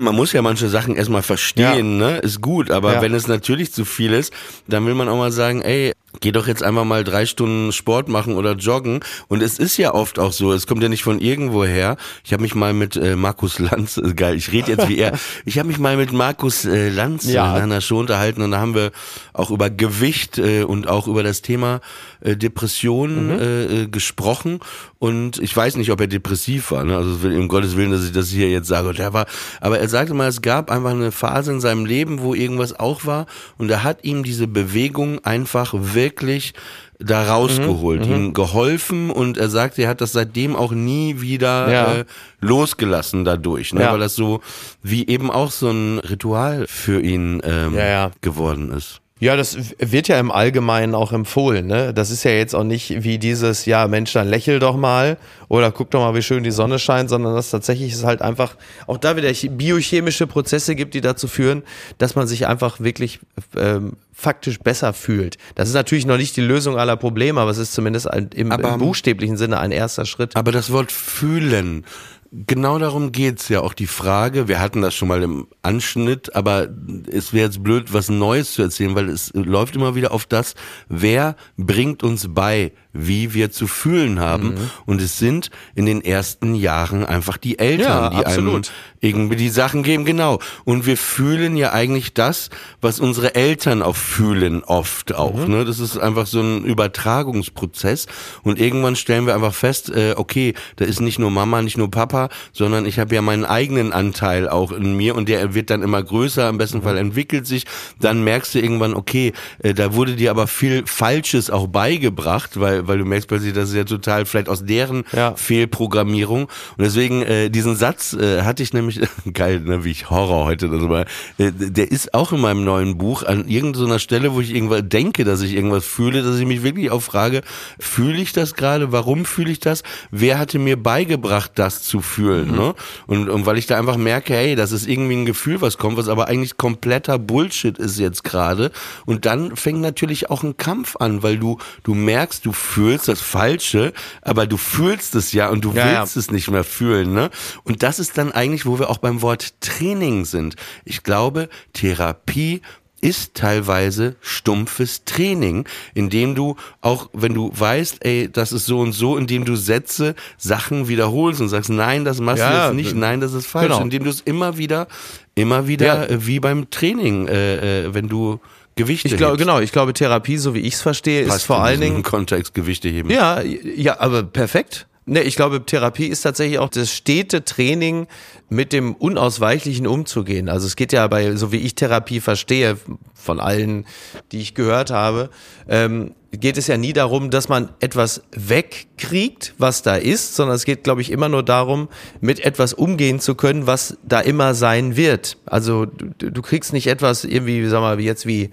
man muss ja manche Sachen erstmal verstehen, ja. ne? Ist gut, aber ja. wenn es natürlich zu viel ist, dann will man auch mal sagen, ey, geh doch jetzt einfach mal drei Stunden Sport machen oder joggen. Und es ist ja oft auch so, es kommt ja nicht von irgendwo her. Ich habe mich mal mit äh, Markus Lanz, äh, geil, ich rede jetzt wie er, *laughs* ich habe mich mal mit Markus äh, Lanz ja. in einer Show unterhalten und da haben wir auch über Gewicht äh, und auch über das Thema äh, Depression mhm. äh, äh gesprochen. Und ich weiß nicht, ob er depressiv war. Ne? Also um Gottes Willen, dass ich das hier jetzt sage. Und er war, aber er sagte mal, es gab einfach eine Phase in seinem Leben, wo irgendwas auch war. Und er hat ihm diese Bewegung einfach wirklich da rausgeholt, mhm, ihm mhm. geholfen und er sagt, er hat das seitdem auch nie wieder ja. äh, losgelassen dadurch, ne? Ja. weil das so wie eben auch so ein Ritual für ihn ähm, ja, geworden ist. Ja, das wird ja im Allgemeinen auch empfohlen. Ne? Das ist ja jetzt auch nicht wie dieses, ja, Mensch, dann lächel doch mal oder guck doch mal, wie schön die Sonne scheint, sondern das tatsächlich ist halt einfach auch da wieder biochemische Prozesse gibt, die dazu führen, dass man sich einfach wirklich ähm, faktisch besser fühlt. Das ist natürlich noch nicht die Lösung aller Probleme, aber es ist zumindest ein, im, aber, im buchstäblichen Sinne ein erster Schritt. Aber das Wort fühlen, Genau darum geht's ja auch die Frage. Wir hatten das schon mal im Anschnitt, aber es wäre jetzt blöd, was Neues zu erzählen, weil es läuft immer wieder auf das, wer bringt uns bei, wie wir zu fühlen haben. Mhm. Und es sind in den ersten Jahren einfach die Eltern, ja, die absolut. einem irgendwie die Sachen geben, genau. Und wir fühlen ja eigentlich das, was unsere Eltern auch fühlen, oft auch. Mhm. Ne? Das ist einfach so ein Übertragungsprozess. Und irgendwann stellen wir einfach fest, äh, okay, da ist nicht nur Mama, nicht nur Papa, sondern ich habe ja meinen eigenen Anteil auch in mir und der wird dann immer größer, im besten Fall entwickelt sich. Dann merkst du irgendwann, okay, äh, da wurde dir aber viel Falsches auch beigebracht, weil, weil du merkst plötzlich, das ist ja total vielleicht aus deren ja. Fehlprogrammierung. Und deswegen, äh, diesen Satz äh, hatte ich nämlich *laughs* geil, ne, wie ich Horror heute mal, äh, der ist auch in meinem neuen Buch an irgendeiner Stelle, wo ich irgendwas denke, dass ich irgendwas fühle, dass ich mich wirklich auch frage, fühle ich das gerade? Warum fühle ich das? Wer hatte mir beigebracht, das zu fühlen? Mhm. Ne? Und, und weil ich da einfach merke, hey, das ist irgendwie ein Gefühl, was kommt, was aber eigentlich kompletter Bullshit ist jetzt gerade. Und dann fängt natürlich auch ein Kampf an, weil du, du merkst, du fühlst das Falsche, aber du fühlst es ja und du ja, willst ja. es nicht mehr fühlen. Ne? Und das ist dann eigentlich, wo wir auch beim Wort Training sind. Ich glaube, Therapie ist teilweise stumpfes Training, indem du auch, wenn du weißt, ey, das ist so und so, indem du Sätze, Sachen wiederholst und sagst, nein, das machst ja, du jetzt nicht, nein, das ist falsch, genau. indem du es immer wieder, immer wieder, ja. äh, wie beim Training, äh, äh, wenn du Gewichte ich glaube genau ich glaube Therapie so wie ich es verstehe Passt ist vor allen Dingen Kontext Gewichte heben. Ja ja aber perfekt. Ne, ich glaube, Therapie ist tatsächlich auch das stete Training, mit dem Unausweichlichen umzugehen. Also es geht ja bei, so wie ich Therapie verstehe, von allen, die ich gehört habe, ähm, geht es ja nie darum, dass man etwas wegkriegt, was da ist, sondern es geht, glaube ich, immer nur darum, mit etwas umgehen zu können, was da immer sein wird. Also du, du kriegst nicht etwas irgendwie, sag mal, wie jetzt wie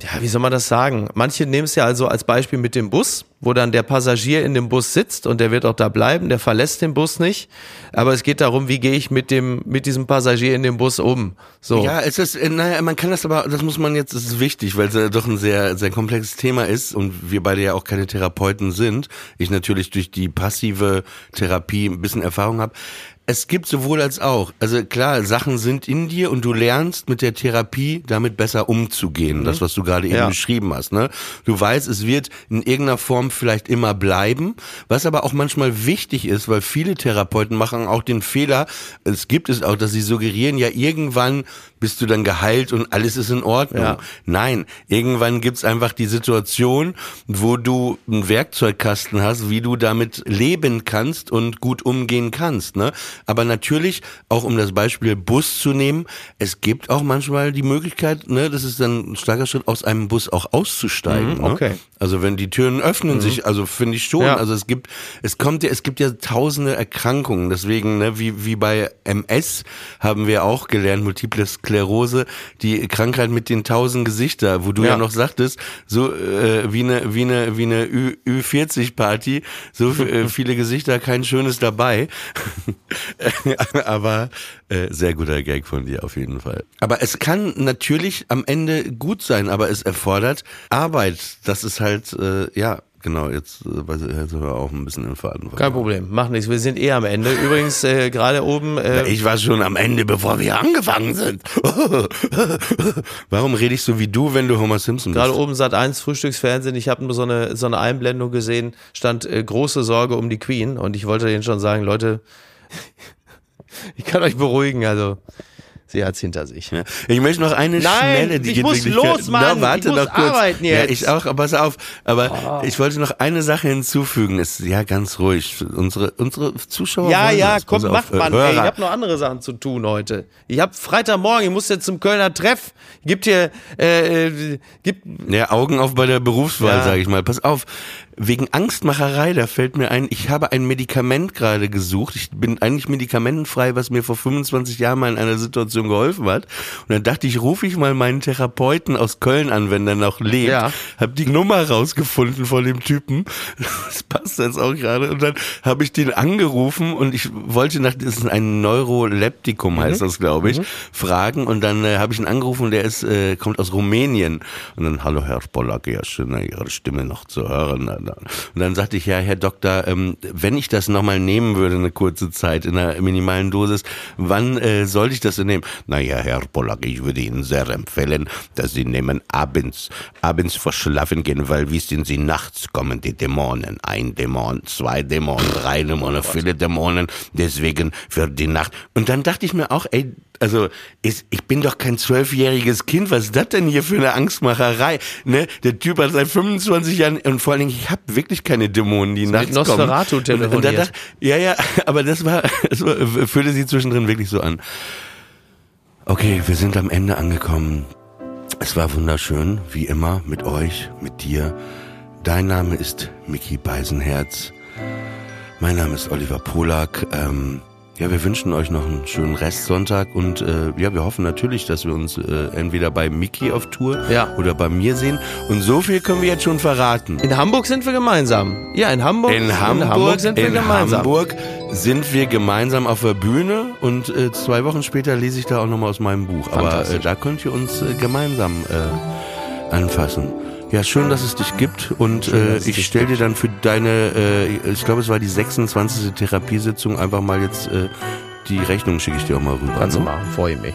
ja, wie soll man das sagen? Manche nehmen es ja also als Beispiel mit dem Bus, wo dann der Passagier in dem Bus sitzt und der wird auch da bleiben, der verlässt den Bus nicht. Aber es geht darum, wie gehe ich mit dem, mit diesem Passagier in dem Bus um? So. Ja, es ist, äh, naja, man kann das aber, das muss man jetzt, das ist wichtig, weil es ja doch ein sehr, sehr komplexes Thema ist und wir beide ja auch keine Therapeuten sind. Ich natürlich durch die passive Therapie ein bisschen Erfahrung habe es gibt sowohl als auch. Also klar, Sachen sind in dir und du lernst mit der Therapie damit besser umzugehen. Mhm. Das, was du gerade eben ja. beschrieben hast. Ne? Du weißt, es wird in irgendeiner Form vielleicht immer bleiben, was aber auch manchmal wichtig ist, weil viele Therapeuten machen auch den Fehler, es gibt es auch, dass sie suggerieren, ja irgendwann bist du dann geheilt und alles ist in Ordnung. Ja. Nein, irgendwann gibt's einfach die Situation, wo du einen Werkzeugkasten hast, wie du damit leben kannst und gut umgehen kannst. Ne? Aber natürlich, auch um das Beispiel Bus zu nehmen, es gibt auch manchmal die Möglichkeit, ne, das ist dann ein starker Schritt, aus einem Bus auch auszusteigen. Mhm, okay. Ne? Also wenn die Türen öffnen mhm. sich, also finde ich schon. Ja. Also es gibt, es kommt ja, es gibt ja tausende Erkrankungen. Deswegen, ne, wie, wie bei MS haben wir auch gelernt, Multiple Sklerose, die Krankheit mit den tausend Gesichter, wo du ja, ja noch sagtest, so äh, wie eine, wie eine, wie eine Ü, Ü40-Party, so äh, viele Gesichter, kein schönes dabei. *laughs* *laughs* Aber äh, sehr guter Gag von dir auf jeden Fall. Aber es kann natürlich am Ende gut sein, aber es erfordert Arbeit. Das ist halt, äh, ja, Genau, jetzt äh, jetzt wir auch ein bisschen im Faden. Kein Problem, mach nichts. Wir sind eh am Ende. Übrigens, äh, gerade oben. Äh, ich war schon am Ende, bevor wir angefangen sind. *laughs* Warum rede ich so wie du, wenn du Homer Simpson bist? Gerade oben Sat 1 Frühstücksfernsehen. Ich habe nur so eine, so eine Einblendung gesehen, stand äh, große Sorge um die Queen. Und ich wollte denen schon sagen, Leute, *laughs* ich kann euch beruhigen, also sie hat's hinter sich. Ja. Ich möchte noch eine Nein, schnelle, die ich muss los, Mann. Na, warte ich muss noch kurz. arbeiten jetzt. Ja, ich auch, aber pass auf. Aber oh. ich wollte noch eine Sache hinzufügen. Ist ja ganz ruhig. Unsere unsere Zuschauer. Ja, ja, das. komm, macht man. Ey, ich habe noch andere Sachen zu tun heute. Ich habe Freitagmorgen. Ich muss jetzt zum Kölner Treff. Gibt hier äh, äh gibt. Ja, Augen auf bei der Berufswahl, ja. sage ich mal. Pass auf wegen Angstmacherei, da fällt mir ein, ich habe ein Medikament gerade gesucht. Ich bin eigentlich medikamentenfrei, was mir vor 25 Jahren mal in einer Situation geholfen hat. Und dann dachte ich, rufe ich mal meinen Therapeuten aus Köln an, wenn der noch lebt. Ja. Hab die Nummer rausgefunden von dem Typen. *laughs* Das passt jetzt auch gerade. Und dann habe ich den angerufen und ich wollte nach, das ist ein Neuroleptikum, mhm. heißt das, glaube ich, mhm. fragen. Und dann äh, habe ich ihn angerufen, der ist, äh, kommt aus Rumänien. Und dann, hallo Herr Polak, ja, schön, Ihre Stimme noch zu hören. Und dann sagte ich, ja, Herr Doktor, ähm, wenn ich das nochmal nehmen würde, eine kurze Zeit in einer minimalen Dosis, wann äh, sollte ich das denn nehmen? Naja, Herr Pollack, ich würde Ihnen sehr empfehlen, dass Sie nehmen abends, abends vor Schlafen gehen, weil wissen Sie, nachts kommen die Dämonen. Ein Dämon, zwei Dämonen, drei Dämonen, viele Dämonen, deswegen für die Nacht. Und dann dachte ich mir auch, ey, also ich, ich bin doch kein zwölfjähriges Kind. Was ist das denn hier für eine Angstmacherei? Ne? Der Typ hat seit 25 Jahren und vor allen Dingen, ich habe wirklich keine Dämonen, die nachts mit Nosferatu kommen. Und, und dann dachte, ja, ja, *laughs* aber das war, das war, fühlte sich zwischendrin wirklich so an. Okay, wir sind am Ende angekommen. Es war wunderschön, wie immer, mit euch, mit dir. Dein Name ist Mickey Beisenherz. Mein Name ist Oliver Polak. Ähm, ja, wir wünschen euch noch einen schönen Restsonntag und äh, ja, wir hoffen natürlich, dass wir uns äh, entweder bei Mickey auf Tour ja. oder bei mir sehen. Und so viel können wir jetzt schon verraten. In Hamburg sind wir gemeinsam. Ja, in Hamburg. In Hamburg, in Hamburg sind wir in gemeinsam. Hamburg sind wir gemeinsam auf der Bühne und äh, zwei Wochen später lese ich da auch nochmal aus meinem Buch. Aber äh, da könnt ihr uns äh, gemeinsam äh, anfassen. Ja, schön, dass es dich gibt und schön, äh, ich stelle dir dann für deine, äh, ich glaube, es war die 26. Therapiesitzung, einfach mal jetzt äh, die Rechnung schicke ich dir auch mal rüber. Kannst du ne? machen, freue mich.